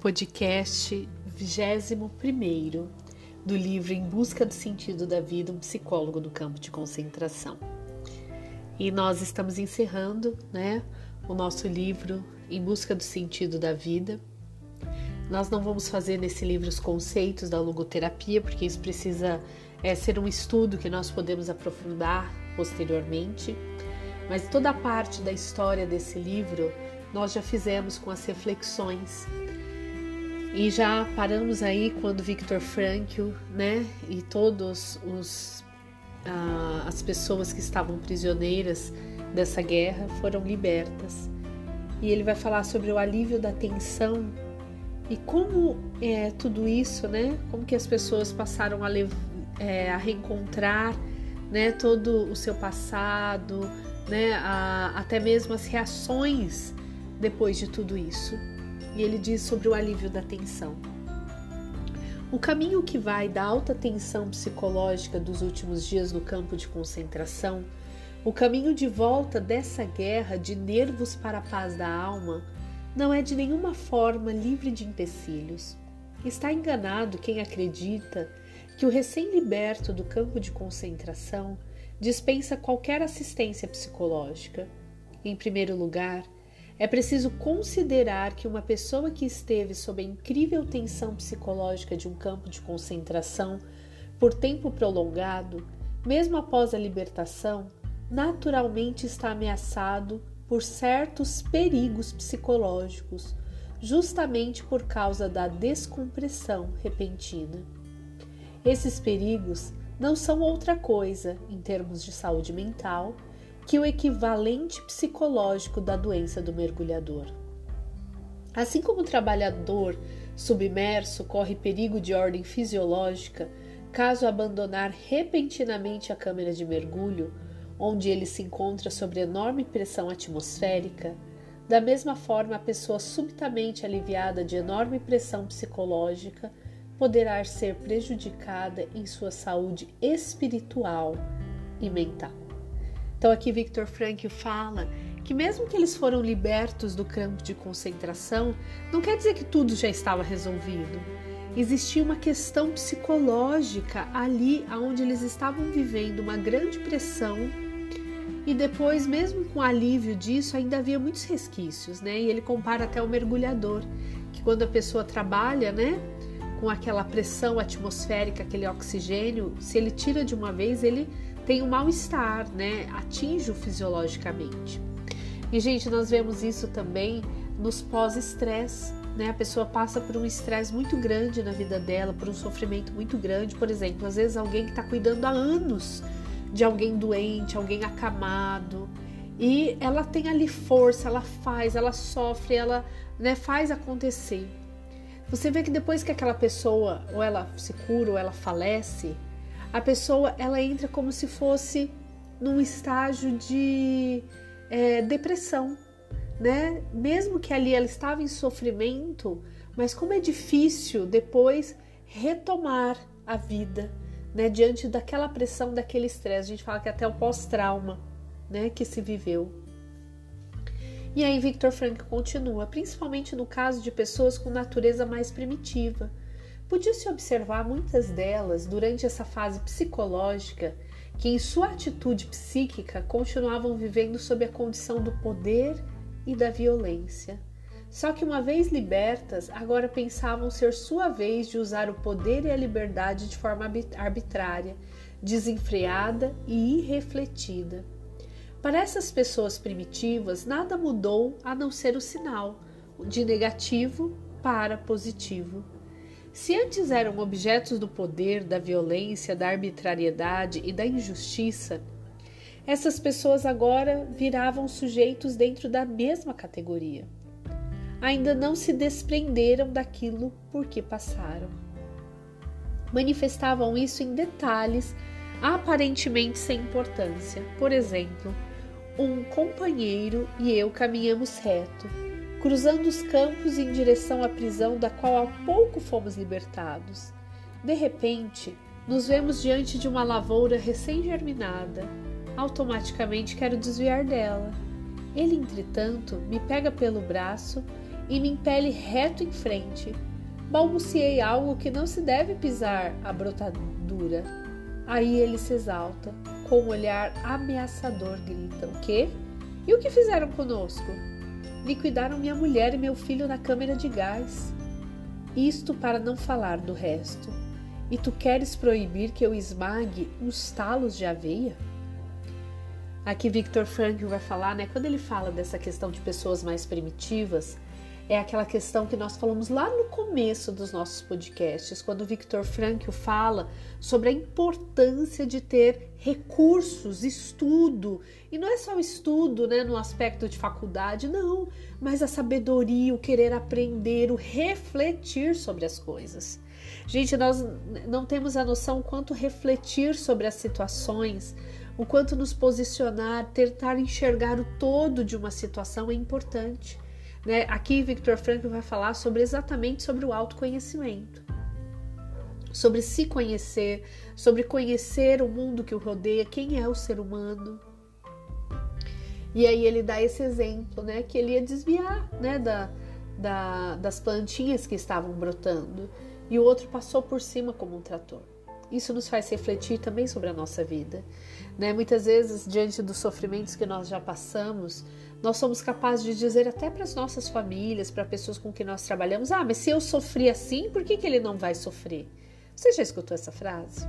podcast 21 do livro Em Busca do Sentido da Vida, um psicólogo do campo de concentração. E nós estamos encerrando né, o nosso livro Em Busca do Sentido da Vida. Nós não vamos fazer nesse livro os conceitos da logoterapia, porque isso precisa é, ser um estudo que nós podemos aprofundar posteriormente. Mas toda a parte da história desse livro nós já fizemos com as reflexões e já paramos aí quando Victor Frankl, né, e todos os ah, as pessoas que estavam prisioneiras dessa guerra foram libertas. E ele vai falar sobre o alívio da tensão e como é tudo isso, né? Como que as pessoas passaram a, é, a reencontrar, né, todo o seu passado, né, a, até mesmo as reações depois de tudo isso e ele diz sobre o alívio da tensão. O caminho que vai da alta tensão psicológica dos últimos dias no campo de concentração, o caminho de volta dessa guerra de nervos para a paz da alma, não é de nenhuma forma livre de empecilhos. Está enganado quem acredita que o recém-liberto do campo de concentração dispensa qualquer assistência psicológica. Em primeiro lugar, é preciso considerar que uma pessoa que esteve sob a incrível tensão psicológica de um campo de concentração por tempo prolongado, mesmo após a libertação, naturalmente está ameaçado por certos perigos psicológicos, justamente por causa da descompressão repentina. Esses perigos não são outra coisa, em termos de saúde mental, que o equivalente psicológico da doença do mergulhador. Assim como o trabalhador submerso corre perigo de ordem fisiológica caso abandonar repentinamente a câmara de mergulho, onde ele se encontra sob enorme pressão atmosférica, da mesma forma a pessoa subitamente aliviada de enorme pressão psicológica poderá ser prejudicada em sua saúde espiritual e mental. Então aqui Victor Frankl fala que mesmo que eles foram libertos do campo de concentração, não quer dizer que tudo já estava resolvido. Existia uma questão psicológica ali onde eles estavam vivendo uma grande pressão e depois, mesmo com alívio disso, ainda havia muitos resquícios, né? E ele compara até o mergulhador, que quando a pessoa trabalha, né, com aquela pressão atmosférica, aquele oxigênio, se ele tira de uma vez, ele tem um mal-estar, né? Atinge-o fisiologicamente. E, gente, nós vemos isso também nos pós-estresse. Né? A pessoa passa por um estresse muito grande na vida dela, por um sofrimento muito grande. Por exemplo, às vezes alguém que está cuidando há anos de alguém doente, alguém acamado, e ela tem ali força, ela faz, ela sofre, ela né, faz acontecer. Você vê que depois que aquela pessoa ou ela se cura ou ela falece, a pessoa ela entra como se fosse num estágio de é, depressão, né? Mesmo que ali ela estava em sofrimento, mas como é difícil depois retomar a vida, né? Diante daquela pressão, daquele estresse. A gente fala que até o pós-trauma, né? Que se viveu. E aí Victor Frank continua, principalmente no caso de pessoas com natureza mais primitiva, Podia-se observar muitas delas durante essa fase psicológica que, em sua atitude psíquica, continuavam vivendo sob a condição do poder e da violência. Só que, uma vez libertas, agora pensavam ser sua vez de usar o poder e a liberdade de forma arbitrária, desenfreada e irrefletida. Para essas pessoas primitivas, nada mudou a não ser o sinal de negativo para positivo. Se antes eram objetos do poder, da violência, da arbitrariedade e da injustiça, essas pessoas agora viravam sujeitos dentro da mesma categoria. Ainda não se desprenderam daquilo por que passaram. Manifestavam isso em detalhes aparentemente sem importância. Por exemplo, um companheiro e eu caminhamos reto cruzando os campos em direção à prisão da qual há pouco fomos libertados. De repente, nos vemos diante de uma lavoura recém-germinada. Automaticamente quero desviar dela. Ele, entretanto, me pega pelo braço e me impele reto em frente. Balbuciei algo que não se deve pisar a brotadura. Aí ele se exalta, com um olhar ameaçador, grita: O quê? E o que fizeram conosco? Liquidaram minha mulher e meu filho na câmara de gás. Isto para não falar do resto. E tu queres proibir que eu esmague uns talos de aveia? Aqui Victor Frankl vai falar, né? Quando ele fala dessa questão de pessoas mais primitivas, é aquela questão que nós falamos lá no começo dos nossos podcasts, quando o Victor Frankl fala sobre a importância de ter recursos, estudo, e não é só o estudo, né, no aspecto de faculdade, não, mas a sabedoria, o querer aprender, o refletir sobre as coisas. Gente, nós não temos a noção quanto refletir sobre as situações, o quanto nos posicionar, tentar enxergar o todo de uma situação é importante. Né? Aqui Victor Frankl vai falar sobre exatamente sobre o autoconhecimento, sobre se conhecer, sobre conhecer o mundo que o rodeia, quem é o ser humano. E aí ele dá esse exemplo, né, que ele ia desviar, né, da, da, das plantinhas que estavam brotando e o outro passou por cima como um trator. Isso nos faz refletir também sobre a nossa vida. Né? Muitas vezes, diante dos sofrimentos que nós já passamos, nós somos capazes de dizer até para as nossas famílias, para pessoas com quem nós trabalhamos: ah, mas se eu sofri assim, por que, que ele não vai sofrer? Você já escutou essa frase?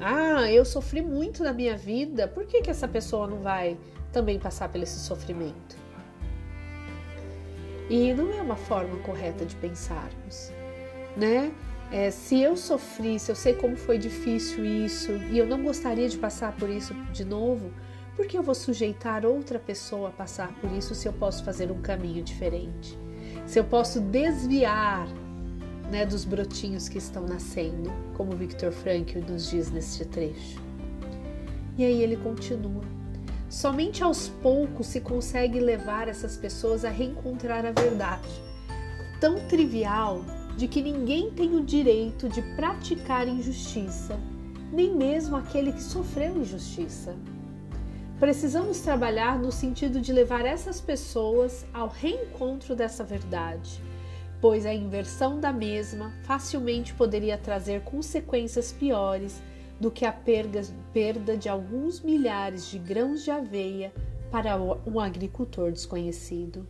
Ah, eu sofri muito na minha vida, por que, que essa pessoa não vai também passar por esse sofrimento? E não é uma forma correta de pensarmos, né? É, se eu sofri, se eu sei como foi difícil isso e eu não gostaria de passar por isso de novo, por que eu vou sujeitar outra pessoa a passar por isso se eu posso fazer um caminho diferente? Se eu posso desviar né, dos brotinhos que estão nascendo, como Victor Frankl nos diz neste trecho. E aí ele continua. Somente aos poucos se consegue levar essas pessoas a reencontrar a verdade, tão trivial de que ninguém tem o direito de praticar injustiça, nem mesmo aquele que sofreu injustiça. Precisamos trabalhar no sentido de levar essas pessoas ao reencontro dessa verdade, pois a inversão da mesma facilmente poderia trazer consequências piores do que a perda de alguns milhares de grãos de aveia para um agricultor desconhecido.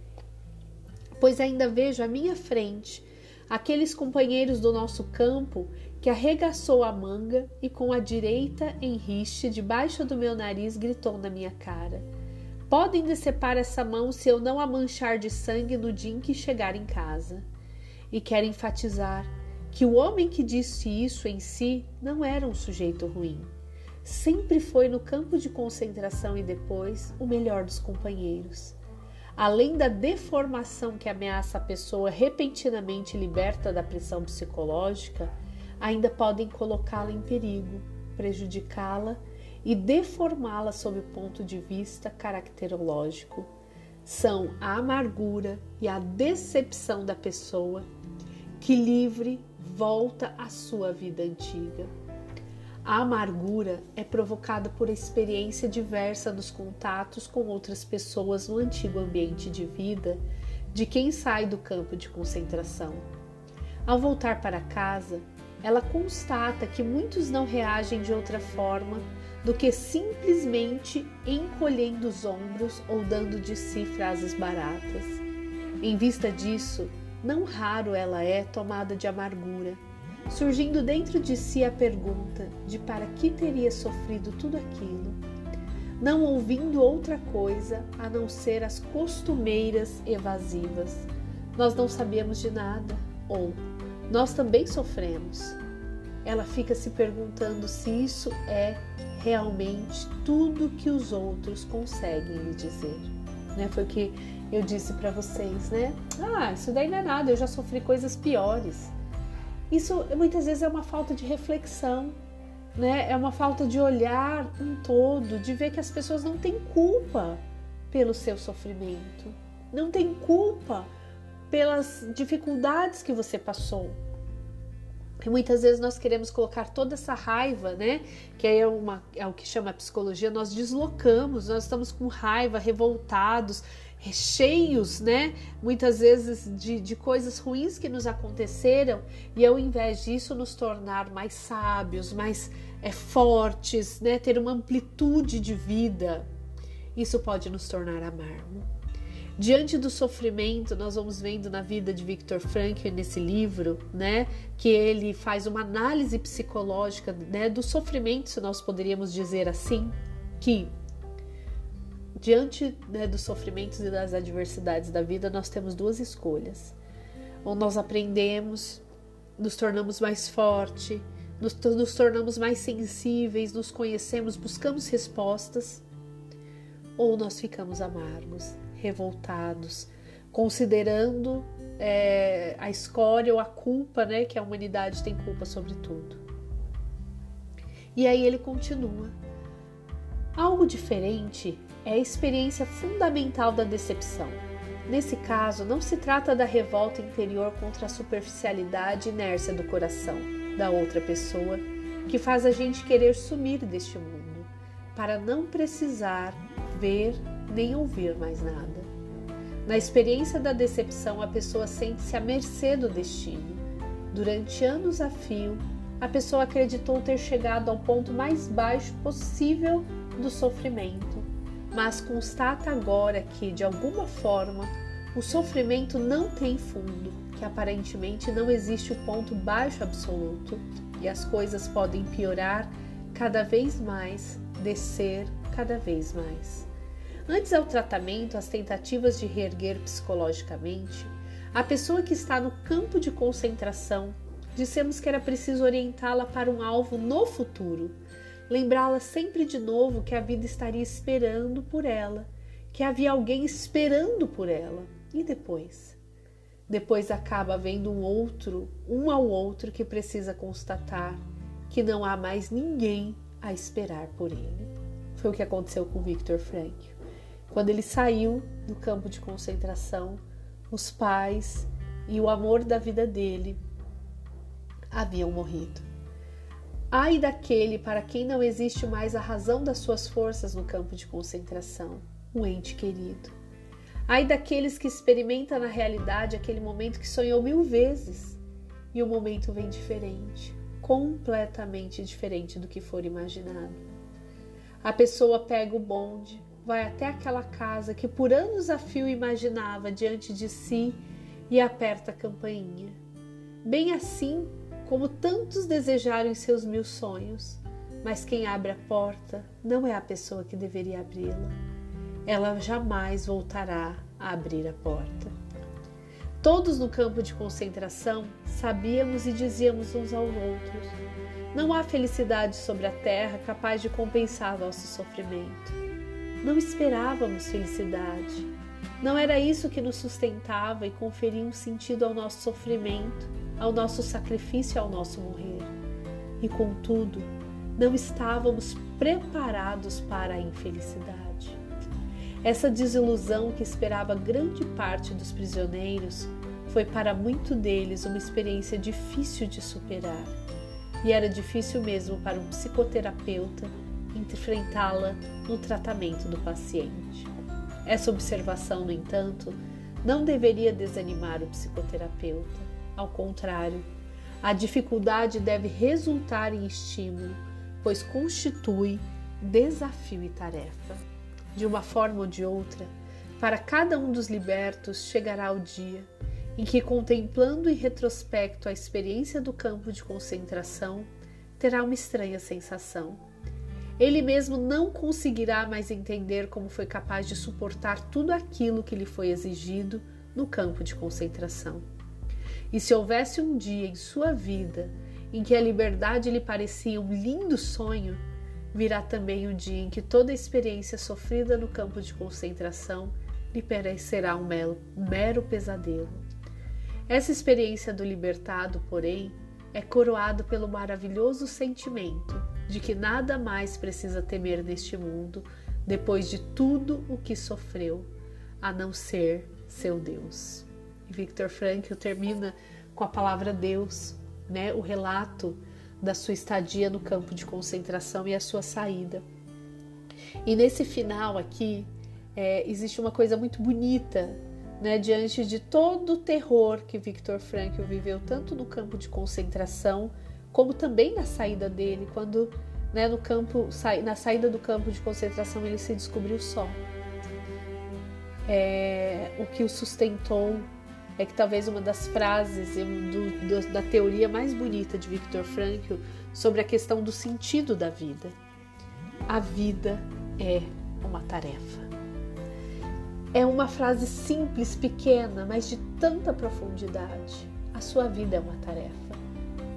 Pois ainda vejo à minha frente aqueles companheiros do nosso campo que arregaçou a manga e com a direita em debaixo do meu nariz gritou na minha cara: Podem decepar essa mão se eu não a manchar de sangue no dia em que chegar em casa. E quero enfatizar que o homem que disse isso em si não era um sujeito ruim. Sempre foi no campo de concentração e depois o melhor dos companheiros além da deformação que ameaça a pessoa repentinamente liberta da pressão psicológica, ainda podem colocá-la em perigo, prejudicá-la e deformá-la sob o ponto de vista caracterológico. São a amargura e a decepção da pessoa que livre volta à sua vida antiga. A amargura é provocada por experiência diversa nos contatos com outras pessoas no antigo ambiente de vida de quem sai do campo de concentração. Ao voltar para casa, ela constata que muitos não reagem de outra forma do que simplesmente encolhendo os ombros ou dando de si frases baratas. Em vista disso, não raro ela é tomada de amargura surgindo dentro de si a pergunta de para que teria sofrido tudo aquilo, não ouvindo outra coisa a não ser as costumeiras evasivas. Nós não sabíamos de nada, ou nós também sofremos. Ela fica se perguntando se isso é realmente tudo que os outros conseguem lhe dizer. Né? Foi o que eu disse para vocês, né? Ah, isso daí não é nada, eu já sofri coisas piores. Isso muitas vezes é uma falta de reflexão, né? É uma falta de olhar um todo, de ver que as pessoas não têm culpa pelo seu sofrimento, não têm culpa pelas dificuldades que você passou. E muitas vezes nós queremos colocar toda essa raiva, né? Que é, uma, é o que chama a psicologia, nós deslocamos, nós estamos com raiva, revoltados, cheios, né? Muitas vezes de, de coisas ruins que nos aconteceram, e ao invés disso, nos tornar mais sábios, mais é, fortes, né? Ter uma amplitude de vida, isso pode nos tornar amargo. Diante do sofrimento, nós vamos vendo na vida de Viktor Frankl nesse livro, né, que ele faz uma análise psicológica, né, do sofrimento, se nós poderíamos dizer assim, que diante né, dos sofrimentos e das adversidades da vida, nós temos duas escolhas. Ou nós aprendemos, nos tornamos mais forte, nos, nos tornamos mais sensíveis, nos conhecemos, buscamos respostas, ou nós ficamos amargos, revoltados, considerando é, a escória ou a culpa, né? Que a humanidade tem culpa sobre tudo. E aí ele continua. Algo diferente é a experiência fundamental da decepção. Nesse caso, não se trata da revolta interior contra a superficialidade e inércia do coração da outra pessoa que faz a gente querer sumir deste mundo, para não precisar ver nem ouvir mais nada. Na experiência da decepção, a pessoa sente-se à mercê do destino. Durante anos a fio, a pessoa acreditou ter chegado ao ponto mais baixo possível do sofrimento, mas constata agora que, de alguma forma, o sofrimento não tem fundo, que aparentemente não existe o ponto baixo absoluto e as coisas podem piorar cada vez mais, descer cada vez mais. Antes ao tratamento, às tentativas de reerguer psicologicamente, a pessoa que está no campo de concentração, dissemos que era preciso orientá-la para um alvo no futuro, lembrá-la sempre de novo que a vida estaria esperando por ela, que havia alguém esperando por ela. E depois? Depois acaba havendo um outro, um ao outro que precisa constatar que não há mais ninguém a esperar por ele. Foi o que aconteceu com Victor Frankl. Quando ele saiu do campo de concentração, os pais e o amor da vida dele haviam morrido. Ai daquele para quem não existe mais a razão das suas forças no campo de concentração, um ente querido. Ai daqueles que experimentam na realidade aquele momento que sonhou mil vezes e o momento vem diferente, completamente diferente do que for imaginado. A pessoa pega o bonde, vai até aquela casa que por anos a fio imaginava diante de si e aperta a campainha. Bem assim como tantos desejaram em seus mil sonhos, mas quem abre a porta não é a pessoa que deveria abri-la. Ela jamais voltará a abrir a porta. Todos no campo de concentração sabíamos e dizíamos uns aos outros: não há felicidade sobre a terra capaz de compensar nosso sofrimento. Não esperávamos felicidade. Não era isso que nos sustentava e conferia um sentido ao nosso sofrimento, ao nosso sacrifício, ao nosso morrer. E contudo, não estávamos preparados para a infelicidade. Essa desilusão que esperava grande parte dos prisioneiros foi para muito deles uma experiência difícil de superar. E era difícil mesmo para um psicoterapeuta enfrentá-la no tratamento do paciente. Essa observação, no entanto, não deveria desanimar o psicoterapeuta. Ao contrário, a dificuldade deve resultar em estímulo, pois constitui desafio e tarefa. De uma forma ou de outra, para cada um dos libertos chegará o dia em que, contemplando em retrospecto a experiência do campo de concentração, terá uma estranha sensação ele mesmo não conseguirá mais entender como foi capaz de suportar tudo aquilo que lhe foi exigido no campo de concentração. E se houvesse um dia em sua vida em que a liberdade lhe parecia um lindo sonho, virá também o dia em que toda a experiência sofrida no campo de concentração lhe parecerá um mero, um mero pesadelo. Essa experiência do libertado, porém, é coroado pelo maravilhoso sentimento de que nada mais precisa temer neste mundo depois de tudo o que sofreu, a não ser seu Deus. Victor Frankl termina com a palavra Deus, né, o relato da sua estadia no campo de concentração e a sua saída. E nesse final aqui é, existe uma coisa muito bonita, né, diante de todo o terror que Viktor Frankl viveu tanto no campo de concentração como também na saída dele, quando né, no campo, na saída do campo de concentração ele se descobriu só. É, o que o sustentou é que talvez uma das frases do, do, da teoria mais bonita de Viktor Frankl sobre a questão do sentido da vida. A vida é uma tarefa. É uma frase simples, pequena, mas de tanta profundidade. A sua vida é uma tarefa,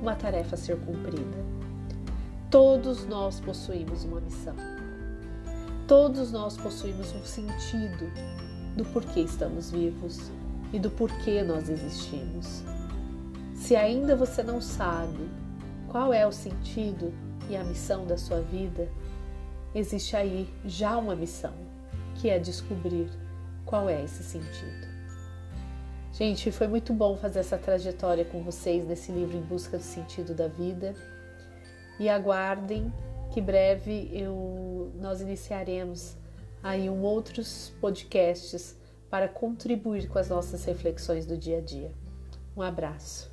uma tarefa a ser cumprida. Todos nós possuímos uma missão. Todos nós possuímos um sentido do porquê estamos vivos e do porquê nós existimos. Se ainda você não sabe qual é o sentido e a missão da sua vida, existe aí já uma missão, que é descobrir qual é esse sentido. Gente, foi muito bom fazer essa trajetória com vocês nesse livro Em Busca do Sentido da Vida. E aguardem que breve eu, nós iniciaremos aí um outros podcasts para contribuir com as nossas reflexões do dia a dia. Um abraço.